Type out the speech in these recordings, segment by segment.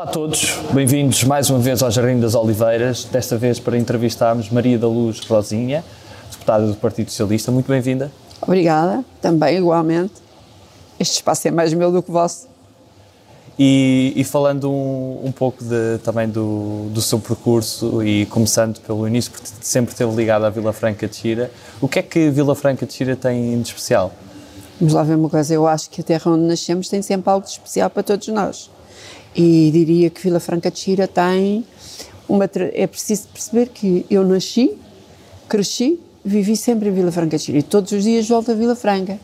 Olá a todos, bem-vindos mais uma vez ao Jardim das Oliveiras, desta vez para entrevistarmos Maria da Luz Rosinha, deputada do Partido Socialista. Muito bem-vinda. Obrigada, também igualmente. Este espaço é mais meu do que vosso. E, e falando um, um pouco de, também do, do seu percurso e começando pelo início, porque sempre esteve ligado à Vila Franca de Xira, o que é que Vila Franca de Xira tem de especial? Vamos lá ver uma coisa, eu acho que a terra onde nascemos tem sempre algo de especial para todos nós. E diria que Vila Franca de Xira tem uma. É preciso perceber que eu nasci, cresci, vivi sempre em Vila Franca de Xira e todos os dias volto a Vila Franca.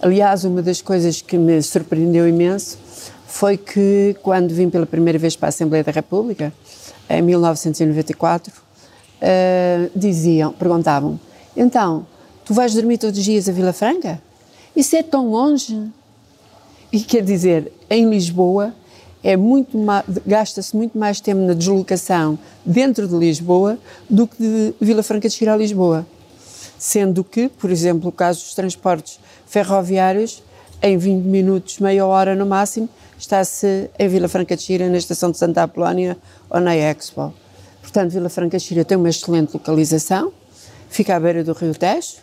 Aliás, uma das coisas que me surpreendeu imenso foi que, quando vim pela primeira vez para a Assembleia da República, em 1994, uh, diziam, perguntavam: então, tu vais dormir todos os dias a Vila Franca? Isso é tão longe. E quer dizer, em Lisboa é muito gasta-se muito mais tempo na deslocação dentro de Lisboa do que de Vila Franca de Xira a Lisboa. Sendo que, por exemplo, o caso dos transportes ferroviários, em 20 minutos, meia hora no máximo, está-se em Vila Franca de Xira, na estação de Santa Apolónia ou na Expo. Portanto, Vila Franca de Xira tem uma excelente localização, fica à beira do Rio Tejo,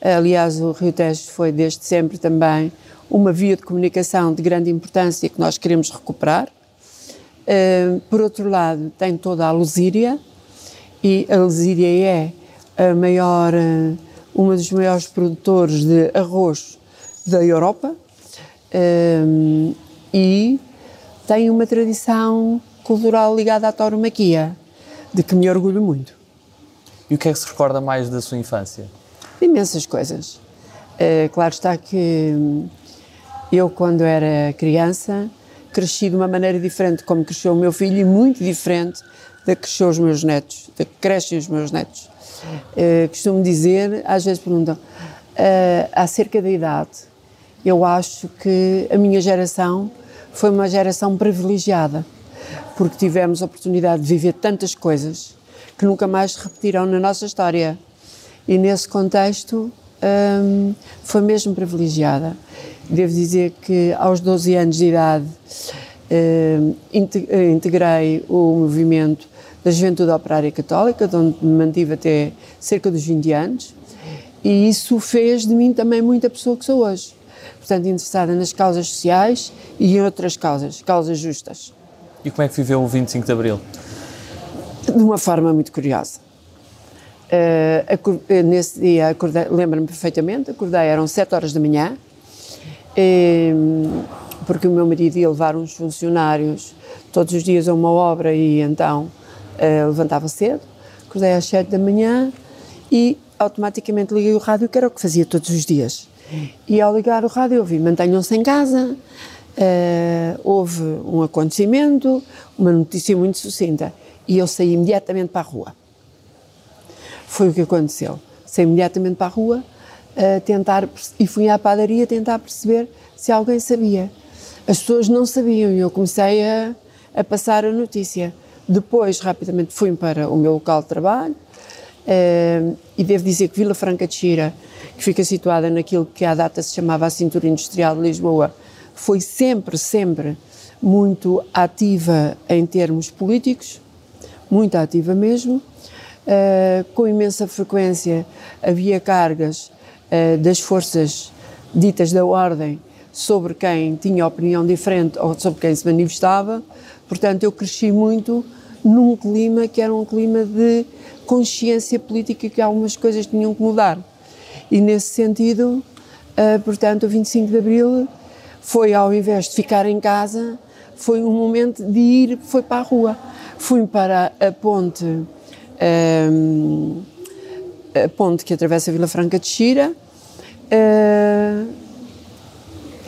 Aliás, o Rio Tejo foi desde sempre também uma via de comunicação de grande importância que nós queremos recuperar. Uh, por outro lado, tem toda a Lusíria, e a Lusíria é a maior, uh, uma dos maiores produtores de arroz da Europa uh, e tem uma tradição cultural ligada à tauromaquia, de que me orgulho muito. E o que é que se recorda mais da sua infância? Imensas coisas. Uh, claro está que eu, quando era criança, cresci de uma maneira diferente como cresceu o meu filho e muito diferente da que cresceu os meus netos, da que crescem os meus netos. Uh, costumo dizer, às vezes perguntam, uh, acerca da idade, eu acho que a minha geração foi uma geração privilegiada, porque tivemos a oportunidade de viver tantas coisas que nunca mais se repetirão na nossa história e nesse contexto um, foi mesmo privilegiada. Devo dizer que aos 12 anos de idade um, integrei o movimento da Juventude Operária Católica, de onde me mantive até cerca dos 20 anos, e isso fez de mim também muita pessoa que sou hoje. Portanto, interessada nas causas sociais e em outras causas, causas justas. E como é que viveu o 25 de Abril? De uma forma muito curiosa. Uh, nesse dia, lembro-me perfeitamente, acordei, eram 7 horas da manhã, e, porque o meu marido ia levar uns funcionários todos os dias a uma obra e então uh, levantava cedo. Acordei às 7 da manhã e automaticamente liguei o rádio, que era o que fazia todos os dias. E ao ligar o rádio, eu vi: mantenham-se em casa. Uh, houve um acontecimento, uma notícia muito sucinta, e eu saí imediatamente para a rua. Foi o que aconteceu. Saí imediatamente para a rua a tentar, e fui à padaria tentar perceber se alguém sabia. As pessoas não sabiam e eu comecei a, a passar a notícia. Depois, rapidamente, fui para o meu local de trabalho uh, e devo dizer que Vila Franca de Xira, que fica situada naquilo que à data se chamava a Cintura Industrial de Lisboa, foi sempre, sempre muito ativa em termos políticos, muito ativa mesmo. Uh, com imensa frequência havia cargas uh, das forças ditas da ordem sobre quem tinha opinião diferente ou sobre quem se manifestava. Portanto, eu cresci muito num clima que era um clima de consciência política que algumas coisas tinham que mudar. E nesse sentido, uh, portanto, o 25 de Abril foi, ao invés de ficar em casa, foi um momento de ir, foi para a rua. Fui para a ponte a ponte que atravessa a Vila Franca de Xira, uh,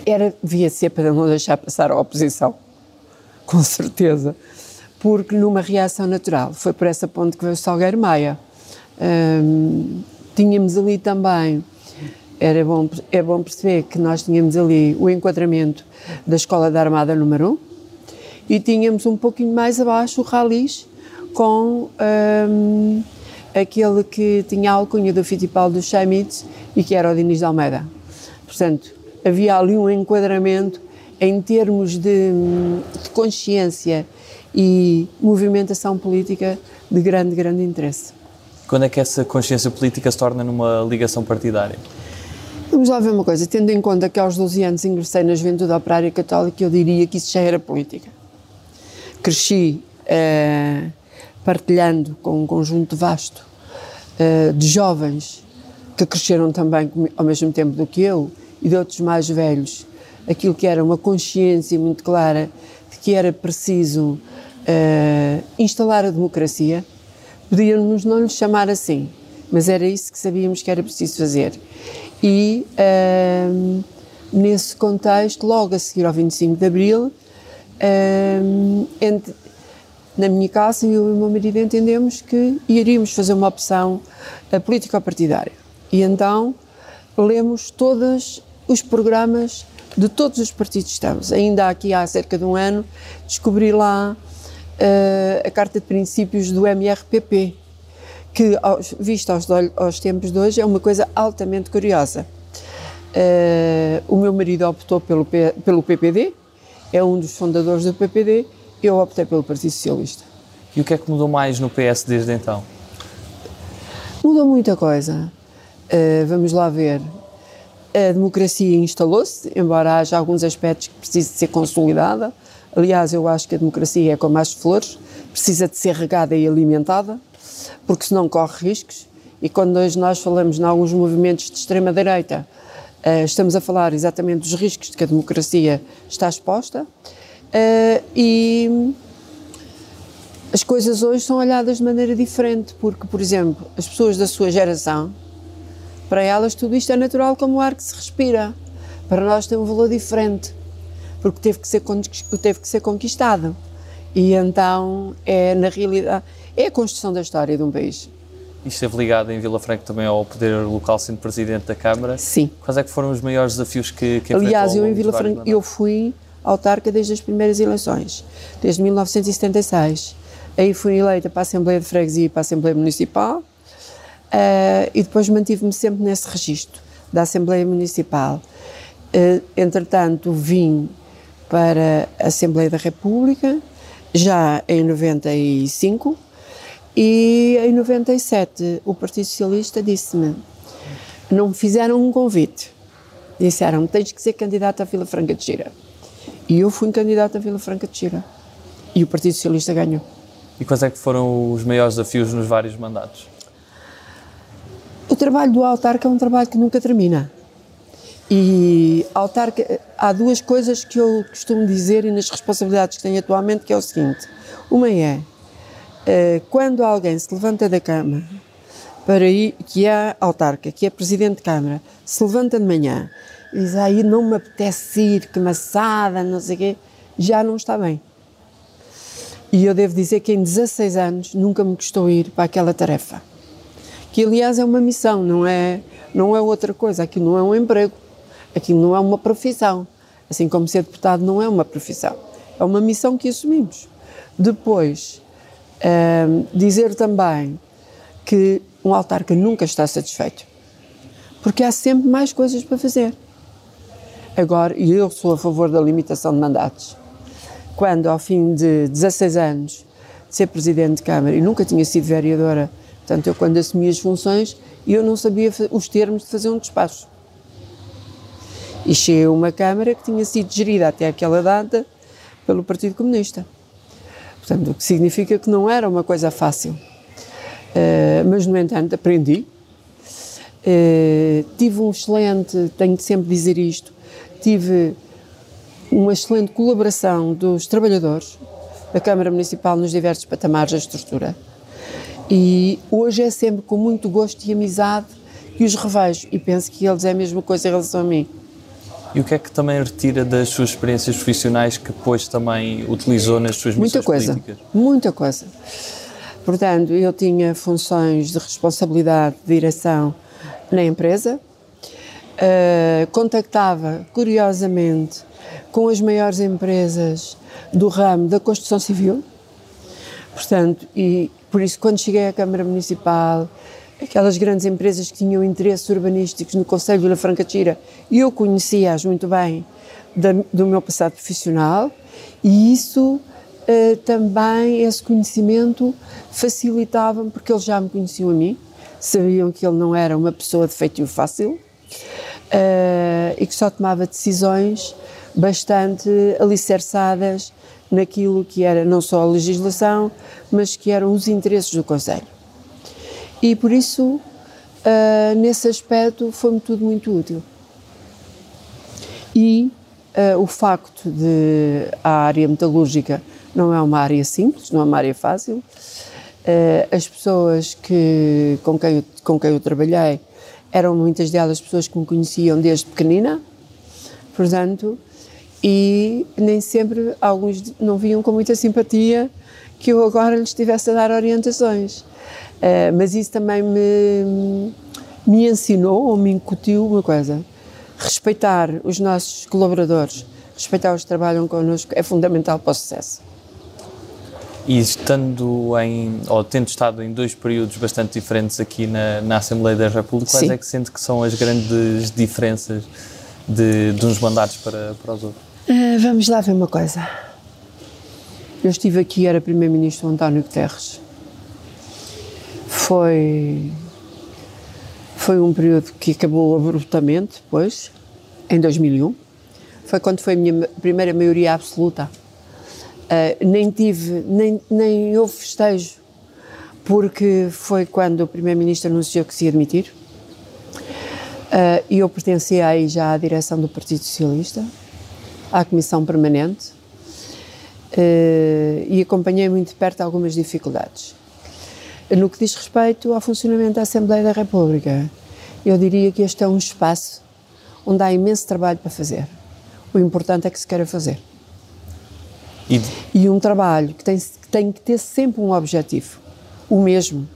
era, devia ser para não deixar passar a oposição, com certeza, porque numa reação natural, foi por essa ponte que veio o Salgueiro Maia. Um, tínhamos ali também, era bom, é bom perceber que nós tínhamos ali o enquadramento da Escola da Armada número 1 e tínhamos um pouquinho mais abaixo o Ralis, com um, aquele que tinha a alcunha do Fittipaldi do Schmitz e que era o Diniz de Almeida. Portanto, havia ali um enquadramento em termos de, de consciência e movimentação política de grande, grande interesse. Quando é que essa consciência política se torna numa ligação partidária? Vamos lá ver uma coisa, tendo em conta que aos 12 anos ingressei na Juventude Operária Católica, eu diria que isso já era política. Cresci eh, partilhando com um conjunto vasto eh, de jovens que cresceram também ao mesmo tempo do que eu e de outros mais velhos, aquilo que era uma consciência muito clara de que era preciso uh, instalar a democracia. Podíamos não lhe chamar assim, mas era isso que sabíamos que era preciso fazer. E uh, nesse contexto, logo a seguir ao 25 de Abril, uh, entre, na minha casa, eu e o meu marido entendemos que iríamos fazer uma opção político-partidária. E então lemos todos os programas de todos os partidos que estamos. Ainda aqui há cerca de um ano descobri lá uh, a Carta de Princípios do MRPP, que, aos, visto aos, aos, tempos de hoje, é uma coisa altamente curiosa. Uh, o meu marido optou pelo, P, pelo PPD, é um dos fundadores do PPD, eu optei pelo Partido Socialista. E o que é que mudou mais no PS desde então? Mudou muita coisa. Uh, vamos lá ver. A democracia instalou-se, embora haja alguns aspectos que precisem de ser consolidada. Aliás, eu acho que a democracia é como as flores, precisa de ser regada e alimentada, porque senão corre riscos. E quando hoje nós falamos em alguns movimentos de extrema-direita, uh, estamos a falar exatamente dos riscos de que a democracia está exposta. Uh, e as coisas hoje são olhadas de maneira diferente, porque, por exemplo, as pessoas da sua geração, para elas tudo isto é natural como o ar que se respira. Para nós tem um valor diferente, porque teve que ser, teve que ser conquistado. E então é, na realidade, é a construção da história de um país. E esteve ligado em Vila Franca também ao poder local, sendo presidente da Câmara. Sim. Quais é que foram os maiores desafios que, que Aliás, eu em Vila Franca, eu fui autarca desde as primeiras eleições, desde 1976. Aí fui eleita para a Assembleia de Freguesia e para a Assembleia Municipal Uh, e depois mantive-me sempre nesse registro da Assembleia Municipal. Uh, entretanto, vim para a Assembleia da República, já em 95, e em 97 o Partido Socialista disse-me: não me fizeram um convite. Disseram: tens que ser candidato à Vila Franca de Gira. E eu fui candidato à Vila Franca de Gira. E o Partido Socialista ganhou. E quais é que foram os maiores desafios nos vários mandatos? O trabalho do autarca é um trabalho que nunca termina. E autarca, há duas coisas que eu costumo dizer e nas responsabilidades que tenho atualmente, que é o seguinte. Uma é, eh, quando alguém se levanta da cama para ir, que é autarca, que é presidente de Câmara, se levanta de manhã e diz, aí não me apetece ir, que maçada, não sei o quê, já não está bem. E eu devo dizer que em 16 anos nunca me custou ir para aquela tarefa. Que aliás é uma missão, não é, não é outra coisa, aquilo não é um emprego, aquilo não é uma profissão, assim como ser deputado não é uma profissão, é uma missão que assumimos. Depois, ehm, dizer também que um autarca nunca está satisfeito, porque há sempre mais coisas para fazer. Agora, e eu sou a favor da limitação de mandatos. Quando, ao fim de 16 anos de ser Presidente de Câmara e nunca tinha sido vereadora Portanto, eu quando assumi as funções, eu não sabia os termos de fazer um despacho. E cheguei a uma Câmara que tinha sido gerida até aquela data pelo Partido Comunista. Portanto, o que significa que não era uma coisa fácil. Uh, mas, no entanto, aprendi. Uh, tive um excelente, tenho de sempre dizer isto, tive uma excelente colaboração dos trabalhadores da Câmara Municipal nos diversos patamares da estrutura. E hoje é sempre com muito gosto e amizade que os revejo e penso que eles é a mesma coisa em relação a mim. E o que é que também retira das suas experiências profissionais que depois também utilizou nas suas muita coisa, políticas? Muita coisa. Portanto, eu tinha funções de responsabilidade de direção na empresa, uh, contactava, curiosamente, com as maiores empresas do ramo da construção civil, portanto, e por isso, quando cheguei à Câmara Municipal, aquelas grandes empresas que tinham interesses urbanísticos no Conselho de Vila Franca de Xira, eu conhecia-as muito bem da, do meu passado profissional, e isso uh, também, esse conhecimento, facilitava-me, porque eles já me conheciam a mim, sabiam que ele não era uma pessoa de feitio fácil, uh, e que só tomava decisões bastante alicerçadas naquilo que era não só a legislação, mas que eram os interesses do Conselho. E por isso, uh, nesse aspecto, foi-me tudo muito útil. E uh, o facto de a área metalúrgica não é uma área simples, não é uma área fácil. As pessoas que, com, quem eu, com quem eu trabalhei eram muitas delas pessoas que me conheciam desde pequenina, portanto, e nem sempre alguns não viam com muita simpatia que eu agora lhes estivesse a dar orientações. Uh, mas isso também me, me ensinou ou me incutiu uma coisa: respeitar os nossos colaboradores, respeitar os que trabalham connosco é fundamental para o sucesso. E estando em, ou tendo estado em dois períodos bastante diferentes aqui na, na Assembleia da República, quais Sim. é que sente que são as grandes diferenças de, de uns mandatos para, para os outros? Uh, vamos lá ver uma coisa. Eu estive aqui, era Primeiro-Ministro António Guterres. Foi. Foi um período que acabou abruptamente, depois, em 2001. Foi quando foi a minha primeira maioria absoluta. Uh, nem tive, nem, nem houve festejo, porque foi quando o Primeiro-Ministro anunciou que se ia admitir. Uh, e eu pertencia aí já à direção do Partido Socialista à Comissão Permanente uh, e acompanhei muito de perto algumas dificuldades. No que diz respeito ao funcionamento da Assembleia da República, eu diria que este é um espaço onde há imenso trabalho para fazer. O importante é que se queira fazer. E, e um trabalho que tem, que tem que ter sempre um objetivo, o mesmo,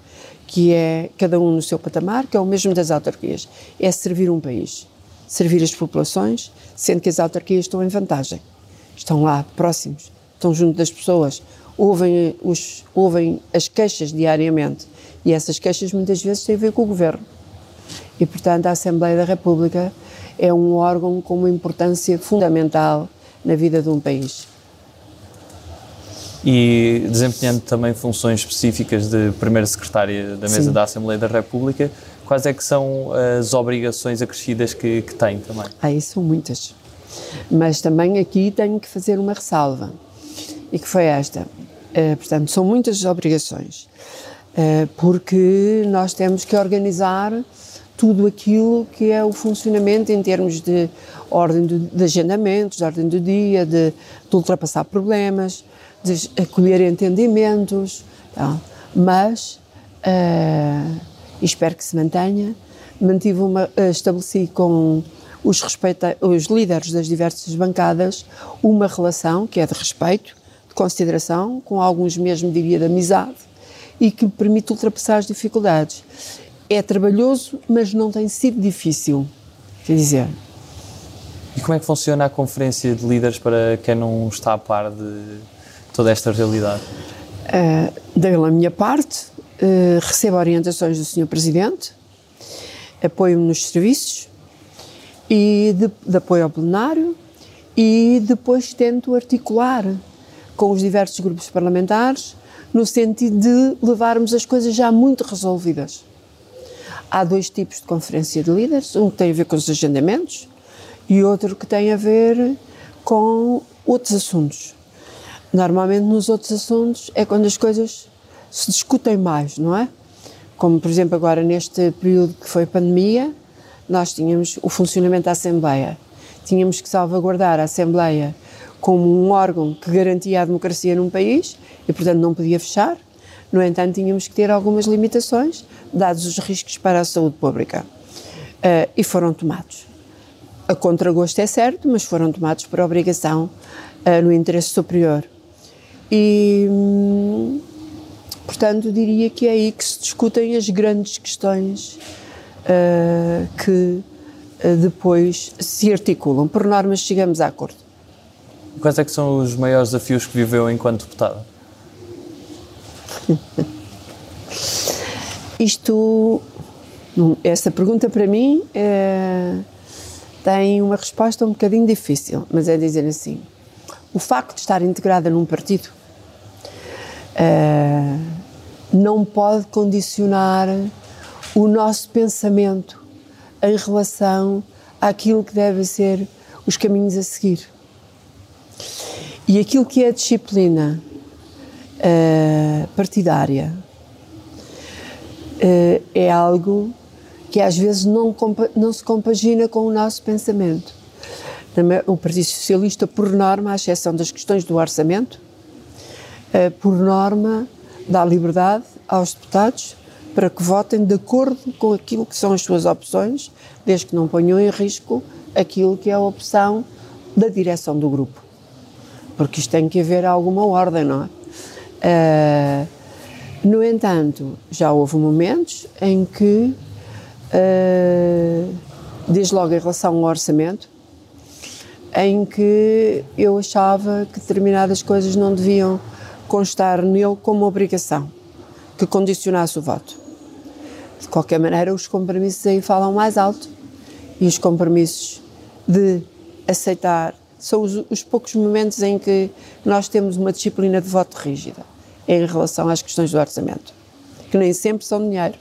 que é cada um no seu patamar, que é o mesmo das autarquias, é servir um país servir as populações, sendo que as autarquias estão em vantagem. Estão lá, próximos, estão junto das pessoas, ouvem, os, ouvem as queixas diariamente e essas queixas muitas vezes têm a ver com o governo. E, portanto, a Assembleia da República é um órgão com uma importância fundamental na vida de um país. E desempenhando também funções específicas de primeira secretária da mesa Sim. da Assembleia da República, quais é que são as obrigações acrescidas que, que tem também? Ah, isso são muitas. Mas também aqui tenho que fazer uma ressalva, e que foi esta. Uh, portanto, são muitas obrigações, uh, porque nós temos que organizar tudo aquilo que é o funcionamento em termos de ordem de, de agendamentos, de ordem do dia, de, de, ultrapassar problemas, de acolher entendimentos, tá? mas uh, espero que se mantenha. Mantive uma, eh, estabeleci com os, respeita, os líderes das diversas bancadas uma relação que é de respeito, de consideração, com alguns mesmo diria de amizade e que permite ultrapassar as dificuldades. É trabalhoso, mas não tem sido difícil. Quer dizer. E como é que funciona a conferência de líderes para quem não está a par de toda esta realidade? Uh, da minha parte, uh, recebo orientações do Sr. Presidente, apoio-me nos serviços e de, de apoio ao plenário e depois tento articular com os diversos grupos parlamentares no sentido de levarmos as coisas já muito resolvidas. Há dois tipos de conferência de líderes, um que tem a ver com os agendamentos e outro que tem a ver com outros assuntos. Normalmente nos outros assuntos é quando as coisas se discutem mais, não é? Como, por exemplo, agora neste período que foi pandemia, nós tínhamos o funcionamento da Assembleia. Tínhamos que salvaguardar a Assembleia como um órgão que garantia a democracia num país e, portanto, não podia fechar. No entanto, tínhamos que ter algumas limitações, dados os riscos para a saúde pública. Uh, e foram tomados. A contragosto é certo, mas foram tomados por obrigação uh, no interesse superior. E. Hum, Portanto, diria que é aí que se discutem as grandes questões uh, que uh, depois se articulam. Por normas, chegamos a acordo. Quais é que são os maiores desafios que viveu enquanto deputada? Isto Essa pergunta para mim é, tem uma resposta um bocadinho difícil, mas é dizer assim: o facto de estar integrada num partido é, não pode condicionar o nosso pensamento em relação àquilo que devem ser os caminhos a seguir. E aquilo que é a disciplina uh, partidária uh, é algo que às vezes não, não se compagina com o nosso pensamento. O Partido Socialista, por norma, à exceção das questões do orçamento, uh, por norma, dá liberdade aos deputados para que votem de acordo com aquilo que são as suas opções, desde que não ponham em risco aquilo que é a opção da direção do grupo. Porque isto tem que haver alguma ordem, não é? Uh, no entanto, já houve momentos em que, uh, desde logo em relação ao orçamento, em que eu achava que determinadas coisas não deviam constar nele como obrigação, que condicionasse o voto. De qualquer maneira, os compromissos aí falam mais alto e os compromissos de aceitar são os, os, poucos momentos em que nós temos uma disciplina de voto rígida em relação às questões do orçamento, que nem sempre são dinheiro.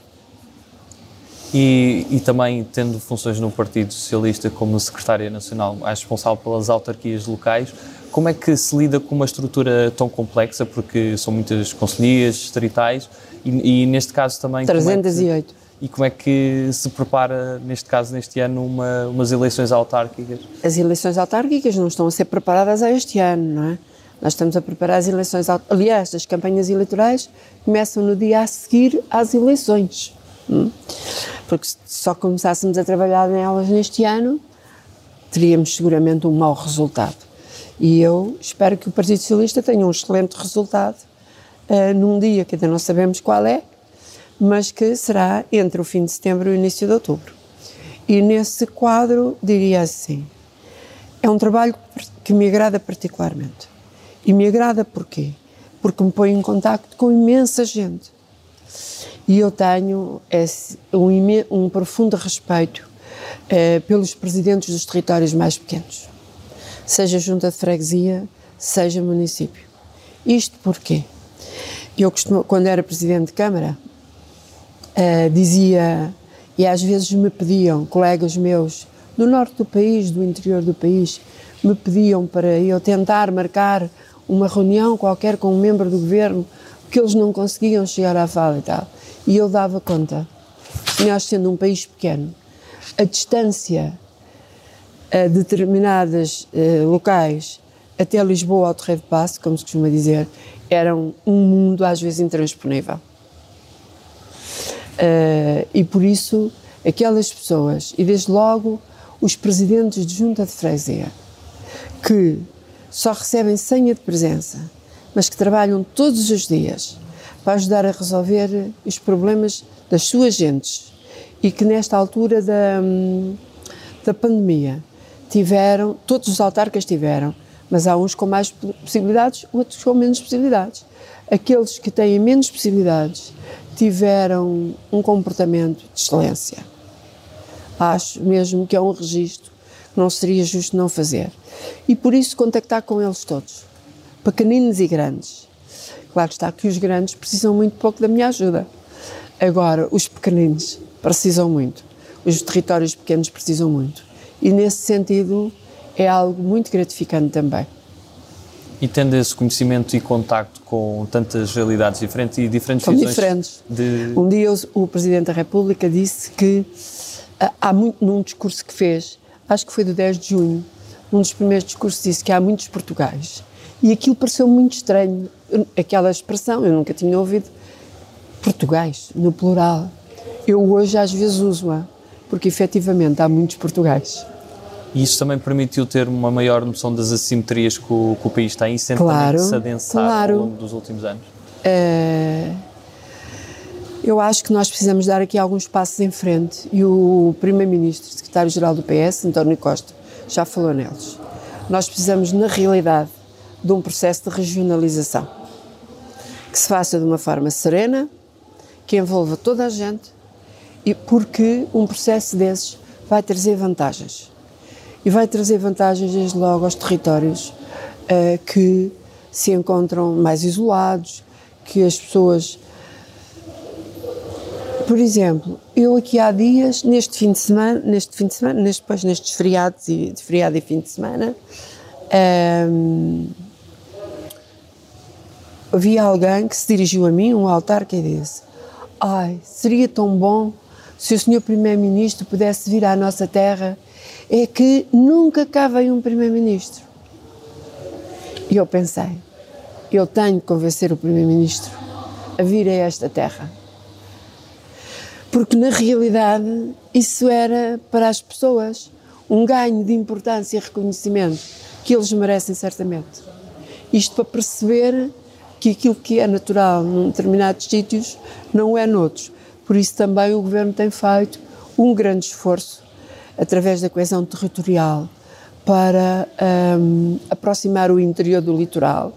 E, e também tendo funções no Partido Socialista como secretária nacional, responsável pelas autarquias locais, como é que se lida com uma estrutura tão complexa, porque são muitas conselhias distritais e, e neste caso também... 308. Como é e como é que se prepara, neste caso, neste ano, uma, umas eleições autárquicas? As eleições autárquicas não estão a ser preparadas a este ano, não é? Nós estamos a preparar as eleições, aliás, as campanhas eleitorais começam no dia a seguir às eleições. Hum? Porque se só começássemos a trabalhar nelas neste ano, teríamos seguramente um mau resultado. E eu espero que o Partido Socialista tenha um excelente resultado uh, num dia que ainda não sabemos qual é, mas que será entre o fim de setembro e o início de outubro. E nesse quadro, diria assim, é um trabalho que me agrada particularmente. E me agrada porquê? Porque me põe em contacto com imensa gente. E eu tenho esse, um, um, profundo respeito eh, pelos presidentes dos territórios mais pequenos, seja junta de freguesia, seja município. Isto porquê? Eu costumo, quando era presidente de Câmara, uh, dizia, e às vezes me pediam, colegas meus do norte do país, do interior do país, me pediam para eu tentar marcar uma reunião qualquer com um membro do governo, porque eles não conseguiam chegar à fala e tal. E eu dava conta, nós sendo um país pequeno, a distância a determinados uh, locais até Lisboa ao Terreiro de Passo, como se costuma dizer, era um mundo às vezes intransponível. Uh, e por isso, aquelas pessoas, e desde logo os presidentes de junta de freguesia, que só recebem senha de presença, mas que trabalham todos os dias para ajudar a resolver os problemas das suas gentes e que nesta altura da, da pandemia tiveram, todos os autarcas tiveram, mas há uns com mais possibilidades, outros com menos possibilidades. Aqueles que têm menos possibilidades tiveram um comportamento de excelência. Acho mesmo que é um registro que não seria justo não fazer. E por isso contactar com eles todos, pequeninos e grandes. Claro está que os grandes precisam muito pouco da minha ajuda. Agora, os pequeninos precisam muito. Os territórios pequenos precisam muito. E nesse sentido é algo muito gratificante também. E tendo esse conhecimento e contacto com tantas realidades diferentes e diferentes São diferentes. De... Um dia o, o, Presidente da República disse que ah, há muito, num discurso que fez, acho que foi do 10 de junho, num dos primeiros discursos disse que há muitos Portugais. E aquilo pareceu muito estranho, aquela expressão, eu nunca tinha ouvido. Portugais, no plural. Eu hoje às vezes uso-a, porque efetivamente há muitos Portugais. E isso também permitiu ter uma maior noção das assimetrias que o, que o país tem e sempre claro, se adensar claro. ao longo dos últimos anos? Uh, eu acho que nós precisamos dar aqui alguns passos em frente e o Primeiro-Ministro, Secretário-Geral do PS, António Costa, já falou neles. Nós precisamos, na realidade, de um processo de regionalização que se faça de uma forma serena, que envolva toda a gente e porque um processo desses vai trazer vantagens. E vai trazer vantagens, desde logo, aos territórios uh, que se encontram mais isolados, que as pessoas. Por exemplo, eu aqui há dias, neste fim de semana, neste fim de semana, neste, depois nestes feriados e de feriado e fim de semana, um, havia alguém que se dirigiu a mim, um altar, que disse: Ai, seria tão bom se o Senhor Primeiro-Ministro pudesse vir à nossa terra. É que nunca cá veio um Primeiro-Ministro. E eu pensei: eu tenho que convencer o Primeiro-Ministro a vir a esta terra. Porque, na realidade, isso era para as pessoas um ganho de importância e reconhecimento que eles merecem certamente. Isto para perceber que aquilo que é natural num determinados sítios não é noutros. Por isso também o Governo tem feito um grande esforço através da coesão territorial para um, aproximar o interior do litoral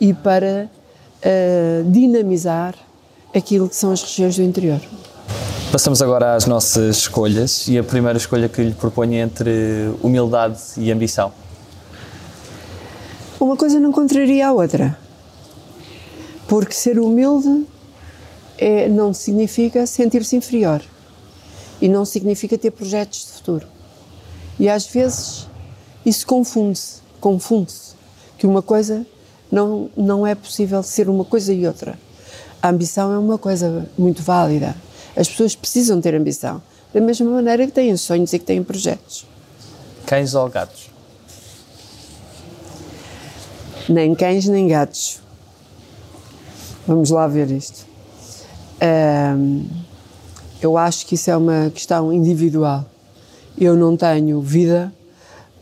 e para uh, dinamizar aquilo que são as regiões do interior. Passamos agora às nossas escolhas e a primeira escolha que lhe proponho é entre humildade e ambição. Uma coisa não contraria a outra. Porque ser humilde é, não significa sentir-se inferior e não significa ter projetos de futuro. E às vezes isso confunde-se, confunde-se, que uma coisa não, não é possível ser uma coisa e outra. A ambição é uma coisa muito válida. As pessoas precisam ter ambição, da mesma maneira que têm sonhos e que têm projetos. Cães ou gatos? Nem cães nem gatos. Vamos lá ver isto. Um, eu acho que isso é uma questão individual. Eu não tenho vida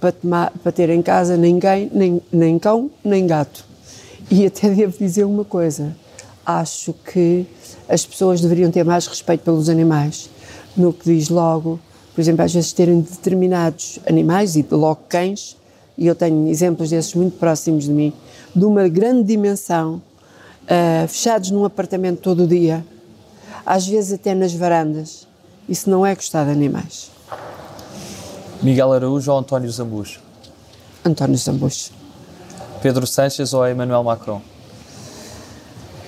para, ter em casa ninguém, nem, nem cão, nem gato. E até devo dizer uma coisa: acho que as pessoas deveriam ter mais respeito pelos animais. No que diz logo, por exemplo, às vezes terem determinados animais, e logo cães, e eu tenho exemplos desses muito próximos de mim, de uma grande dimensão, uh, fechados num apartamento todo o dia, às vezes até nas varandas. Isso não é gostar de animais. Miguel Araújo ou António Zambujo? António Zambujo. Pedro Sanches ou Emmanuel Macron?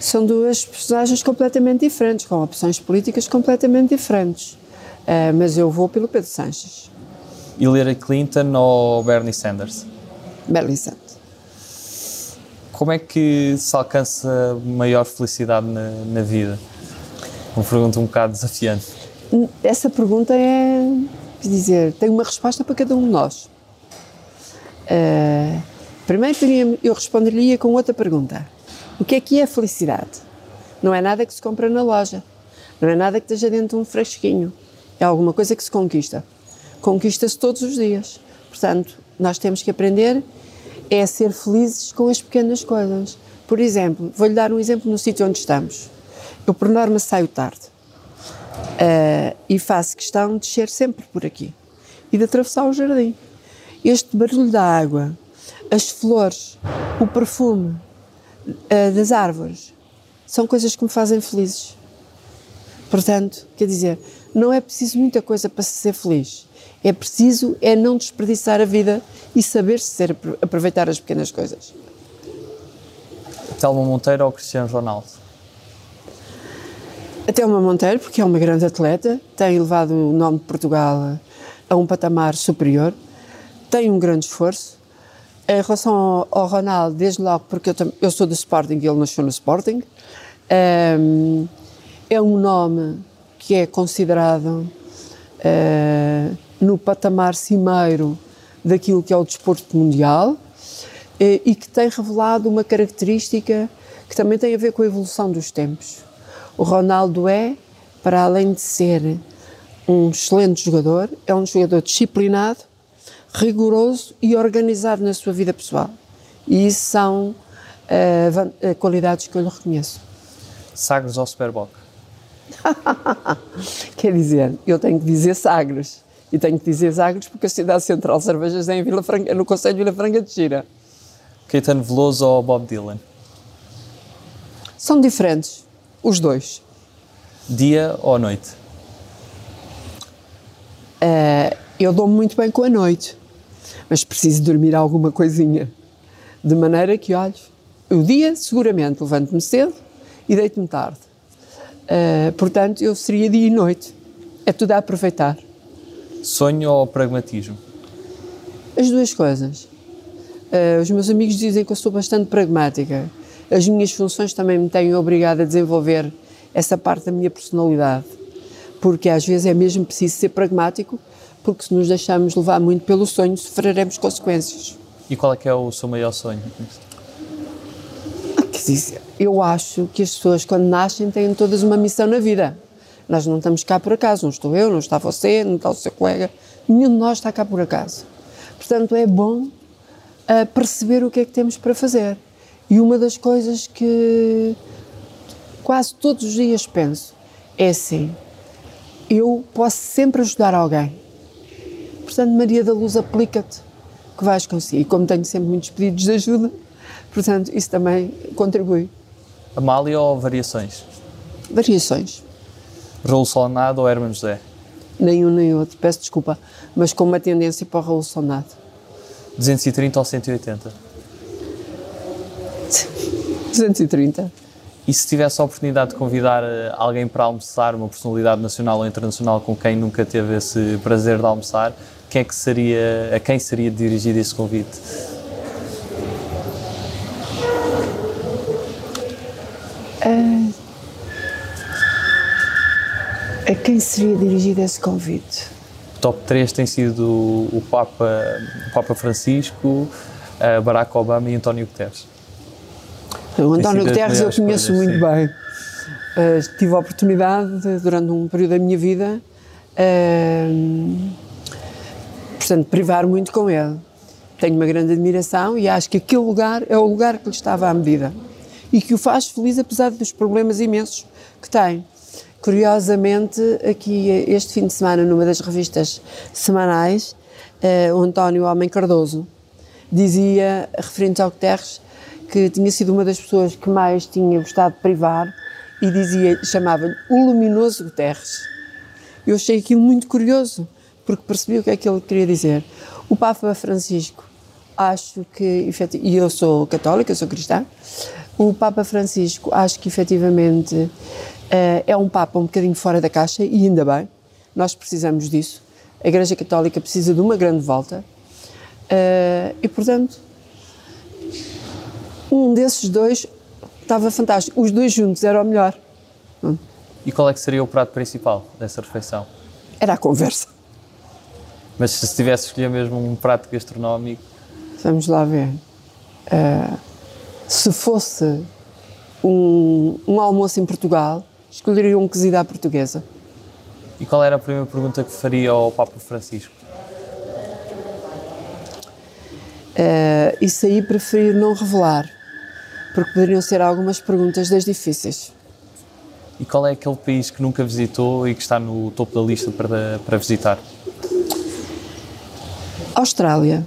São duas personagens completamente diferentes, com opções políticas completamente diferentes. Uh, mas eu vou pelo Pedro Sanches. Hillary Clinton ou Bernie Sanders? Bernie Sanders. Como é que se alcança maior felicidade na, na vida? Uma pergunta um bocado desafiante. Essa pergunta é, quer dizer, tem uma resposta para cada um de nós. Uh, primeiro eu responderia com outra pergunta. O que é que é felicidade? Não é nada que se compra na loja. Não é nada que esteja dentro de um fresquinho. É alguma coisa que se conquista. Conquista-se todos os dias. Portanto, nós temos que aprender é ser felizes com as pequenas coisas. Por exemplo, vou-lhe dar um exemplo no sítio onde estamos. Eu, por norma, saio tarde uh, e faço questão de descer sempre por aqui e de atravessar o jardim. Este barulho da água, as flores, o perfume uh, das árvores, são coisas que me fazem felizes. Portanto, quer dizer, não é preciso muita coisa para ser feliz. É preciso é não desperdiçar a vida e saber ser aproveitar as pequenas coisas. Telma Monteiro ou Cristiano Ronaldo? A Telma Monteiro, porque é uma grande atleta, tem levado o nome de Portugal a um patamar superior, tem um grande esforço. Em relação ao, Ronaldo, desde logo, porque eu, eu sou do Sporting e ele nasceu no Sporting, é um nome que é considerado uh, no patamar cimeiro daquilo que é o desporto mundial eh, e que tem revelado uma característica que também tem a ver com a evolução dos tempos. O Ronaldo é, para além de ser um excelente jogador, é um jogador disciplinado, rigoroso e organizado na sua vida pessoal. E isso são uh, qualidades que eu lhe reconheço. Sagres ou Superboc? Quer dizer, eu tenho que dizer Sagres. E tenho que dizer Sagres porque a cidade central de cervejas é em Vila Franca, no Conselho de Vila Franca de Gira. Caetano Veloso ou Bob Dylan? São diferentes, os dois. Dia ou noite? Uh, eu dou-me muito bem com a noite, mas preciso dormir alguma coisinha. De maneira que, olhe, o dia, seguramente, levanto-me cedo e deito-me tarde. Uh, portanto, eu seria dia e noite. É tudo a aproveitar. Sonho ou pragmatismo? As duas coisas. Uh, os meus amigos dizem que eu sou bastante pragmática. As minhas funções também me têm obrigado a desenvolver essa parte da minha personalidade. Porque às vezes é mesmo preciso ser pragmático, porque se nos deixarmos levar muito pelo sonho, sofreremos consequências. E qual é que é o seu maior sonho? Eu acho que as pessoas, quando nascem, têm todas uma missão na vida. Nós não estamos cá por acaso, não estou eu, não está você, não está o seu colega, nenhum de nós está cá por acaso. Portanto, é bom uh, perceber o que é que temos para fazer. E uma das coisas que quase todos os dias penso é assim: eu posso sempre ajudar alguém. Portanto, Maria da Luz, aplica-te que vais conseguir. E como tenho sempre muitos pedidos de ajuda, portanto, isso também contribui. Amália ou variações? Variações. Raul Solnado ou Herman José? Nenhum nem outro, peço desculpa, mas com uma tendência para o Raul Solnado. 230 ou 180? 230. E se tivesse a oportunidade de convidar eh, alguém para almoçar, uma personalidade nacional ou internacional com quem nunca teve esse prazer de almoçar, quem é que seria, a quem seria dirigido esse convite? Uh, a quem seria dirigido esse convite? Top 3 tem sido o Papa, o Papa Francisco, uh, Barack Obama e António Guterres. O António Guterres eu conheço coisas, muito sim. bem. Uh, tive a oportunidade, de, durante um período da minha vida, uh, portanto, privar muito com ele. Tenho uma grande admiração e acho que aquele lugar é o lugar que lhe estava à medida e que o faz feliz apesar dos problemas imensos que tem. Curiosamente, aqui este fim de semana, numa das revistas semanais, uh, o António Homem Cardoso dizia, referente ao Guterres, que tinha sido uma das pessoas que mais tinha gostado de privar e dizia, chamava-lhe o luminoso Guterres. Eu achei aquilo muito curioso, porque percebi o que é que ele queria dizer. O Papa Francisco, acho que, e eu sou católica, sou cristã, o Papa Francisco, acho que efetivamente eh, é um Papa um bocadinho fora da caixa, e ainda bem, nós precisamos disso. A Igreja Católica precisa de uma grande volta, eh, e portanto, um desses dois estava fantástico. Os dois juntos era o melhor. E qual é que seria o prato principal dessa refeição? Era a conversa. Mas se tivesse escolher mesmo um prato gastronómico? Vamos lá ver. Uh, se fosse um, um, almoço em Portugal, escolheria um cozido à portuguesa. E qual era a primeira pergunta que faria ao Papa Francisco? Uh, isso aí prefiro não revelar porque poderiam ser algumas perguntas das difíceis. E qual é aquele país que nunca visitou e que está no topo da lista para, para visitar? Austrália,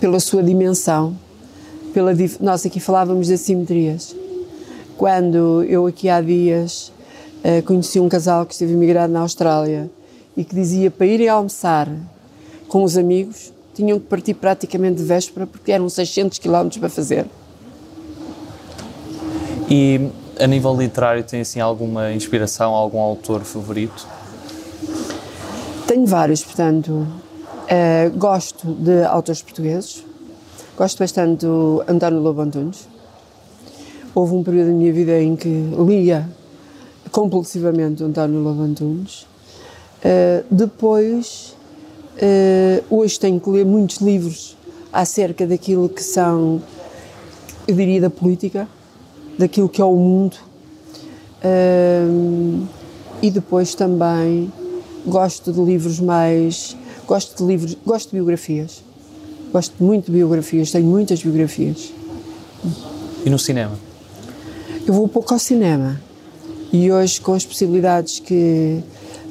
pela sua dimensão, pela nós aqui falávamos de assimetrias. Quando eu aqui há dias uh, conheci um casal que esteve imigrado na Austrália e que dizia para irem almoçar com os amigos tinham que partir praticamente de véspera porque eram 600 km para fazer. E a nível literário tem assim alguma inspiração, algum autor favorito? Tenho vários, portanto, uh, gosto de autores portugueses, gosto bastante do António Lobo Antunes. Houve um período da minha vida em que lia compulsivamente António Lobo Antunes. Uh, depois, uh, hoje tenho que ler muitos livros acerca daquilo que são, eu diria, da política daquilo que é o mundo. Um, e depois também gosto de livros mais. Gosto de livros. Gosto de biografias. Gosto muito de biografias, tenho muitas biografias. E no cinema? Eu vou pouco ao cinema. E hoje, com as possibilidades que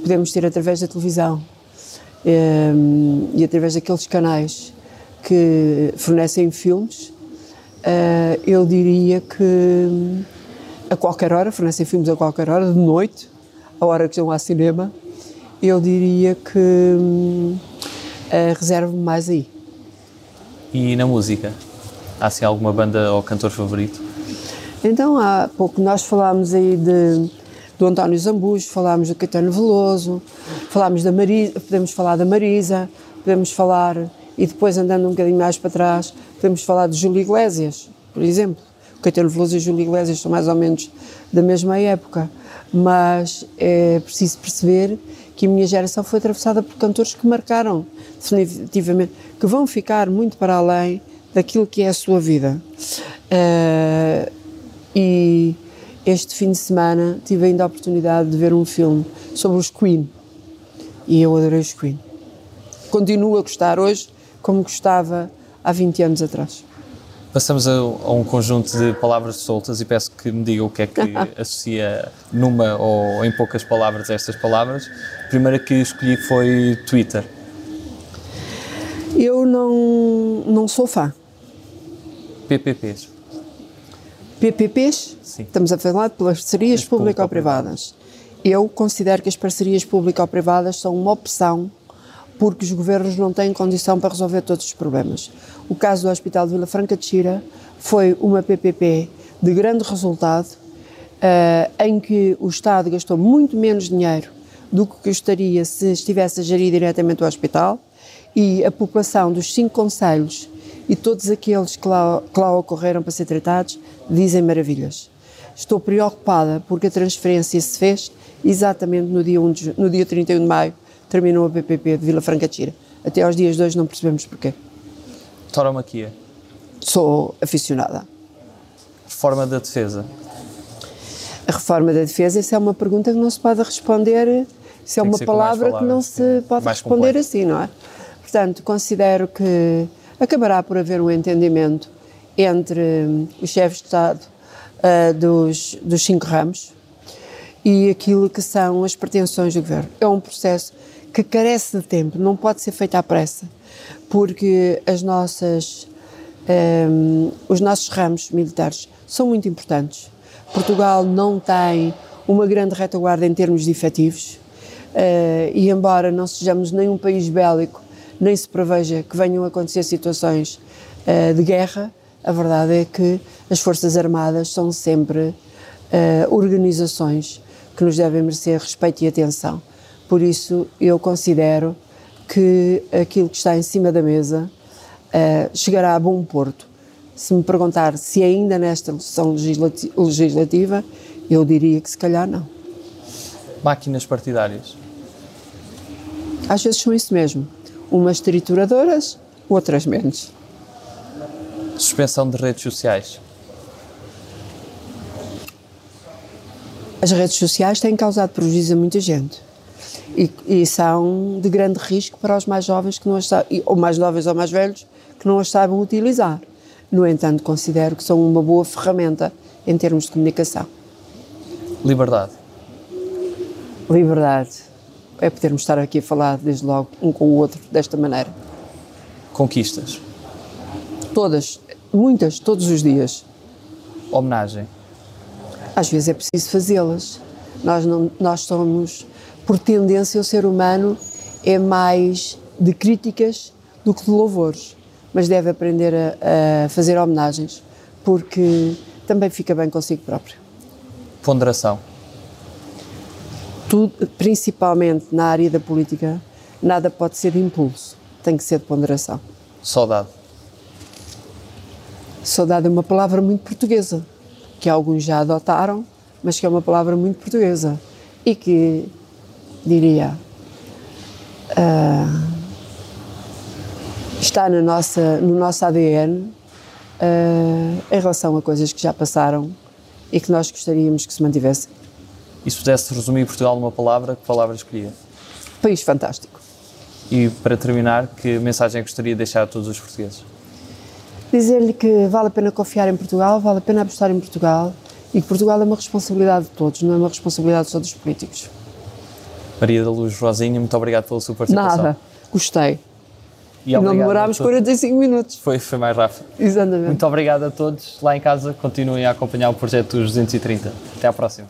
podemos ter através da televisão um, e através daqueles canais que fornecem filmes, Uh, eu diria que a qualquer hora, fornecem filmes a qualquer hora, de noite, a hora que estão ao cinema, eu diria que uh, reservo-me mais aí. E na música? Há assim alguma banda ou cantor favorito? Então, há pouco nós falámos aí de, do António Zambujo, falámos do Caetano Veloso, falámos da Marisa, podemos falar da Marisa, podemos falar, e depois andando um bocadinho mais para trás, podemos falar de Júlio Iglesias, por exemplo. O Caetano Veloso e Júlio Iglesias são mais ou menos da mesma época, mas é preciso perceber que a minha geração foi atravessada por cantores que marcaram definitivamente, que vão ficar muito para além daquilo que é a sua vida. Uh, e este fim de semana tive ainda a oportunidade de ver um filme sobre os Queen e eu adorei os Queen. Continuo a gostar hoje como gostava há 20 anos atrás. Passamos a, a, um conjunto de palavras soltas e peço que me diga o que é que associa numa ou em poucas palavras a estas palavras. A primeira que escolhi foi Twitter. Eu não, não sou fã. PPPs. PPPs? Sim. Estamos a falar de parcerias público-privadas. Eu considero que as parcerias público-privadas são uma opção porque os governos não têm condição para resolver todos os problemas. O caso do Hospital de Vila Franca de Xira foi uma PPP de grande resultado, uh, em que o Estado gastou muito menos dinheiro do que gostaria se estivesse a gerir diretamente o hospital e a população dos cinco conselhos e todos aqueles que lá, que lá ocorreram para ser tratados dizem maravilhas. Estou preocupada porque a transferência se fez exatamente no dia, 1 de, no dia 31 de maio terminou a PPP de Vila Franca de Xira. Até aos dias de hoje não percebemos porquê. Tauromaquia. Sou aficionada. Reforma da defesa. A reforma da defesa, isso é uma pergunta que não se pode responder, isso é uma palavra que não se pode responder completo. assim, não é? Portanto, considero que acabará por haver um entendimento entre os chefes de Estado uh, dos, dos cinco ramos e aquilo que são as pretensões do governo. É um processo que carece de tempo, não pode ser feito à pressa, porque as nossas, um, os nossos ramos militares são muito importantes. Portugal não tem uma grande retaguarda em termos de efetivos, uh, e embora não sejamos nem um país bélico, nem se preveja que venham a acontecer situações uh, de guerra, a verdade é que as Forças Armadas são sempre uh, organizações que nos devem merecer respeito e atenção. Por isso, eu considero que aquilo que está em cima da mesa uh, chegará a bom porto. Se me perguntar se ainda nesta sessão legislativa, eu diria que se calhar não. Máquinas partidárias? Às vezes são isso mesmo. Umas trituradoras, outras menos. Suspensão de redes sociais? As redes sociais têm causado prejuízo a muita gente e, e, são de grande risco para os mais jovens que não as ou mais jovens ou mais velhos que não as saibam utilizar. No entanto, considero que são uma boa ferramenta em termos de comunicação. Liberdade. Liberdade. É podermos estar aqui a falar, desde logo, um com o outro, desta maneira. Conquistas. Todas. Muitas, todos os dias. Homenagem. Às vezes é preciso fazê-las. Nós, não, nós somos por tendência, o ser humano é mais de críticas do que de louvores, mas deve aprender a, a fazer homenagens, porque também fica bem consigo próprio. Ponderação. Tudo, principalmente na área da política, nada pode ser de impulso, tem que ser de ponderação. Saudade. Saudade é uma palavra muito portuguesa, que alguns já adotaram, mas que é uma palavra muito portuguesa e que diria, uh, está no, nossa, no nosso ADN uh, ah, em relação a coisas que já passaram e que nós gostaríamos que se mantivessem. E se pudesse resumir Portugal numa palavra, que palavra escolhia? País fantástico. E para terminar, que mensagem gostaria de deixar a todos os portugueses? Dizer-lhe que vale a pena confiar em Portugal, vale a pena apostar em Portugal e que Portugal é uma responsabilidade de todos, não é uma responsabilidade só dos políticos. Maria da Luz Rosinha, muito obrigado pela sua participação. Nada, gostei. E, não demorámos 45 minutos. Foi, foi mais rápido. Exatamente. Muito obrigado a todos. Lá em casa, continuem a acompanhar o projeto dos 230. Até à próxima.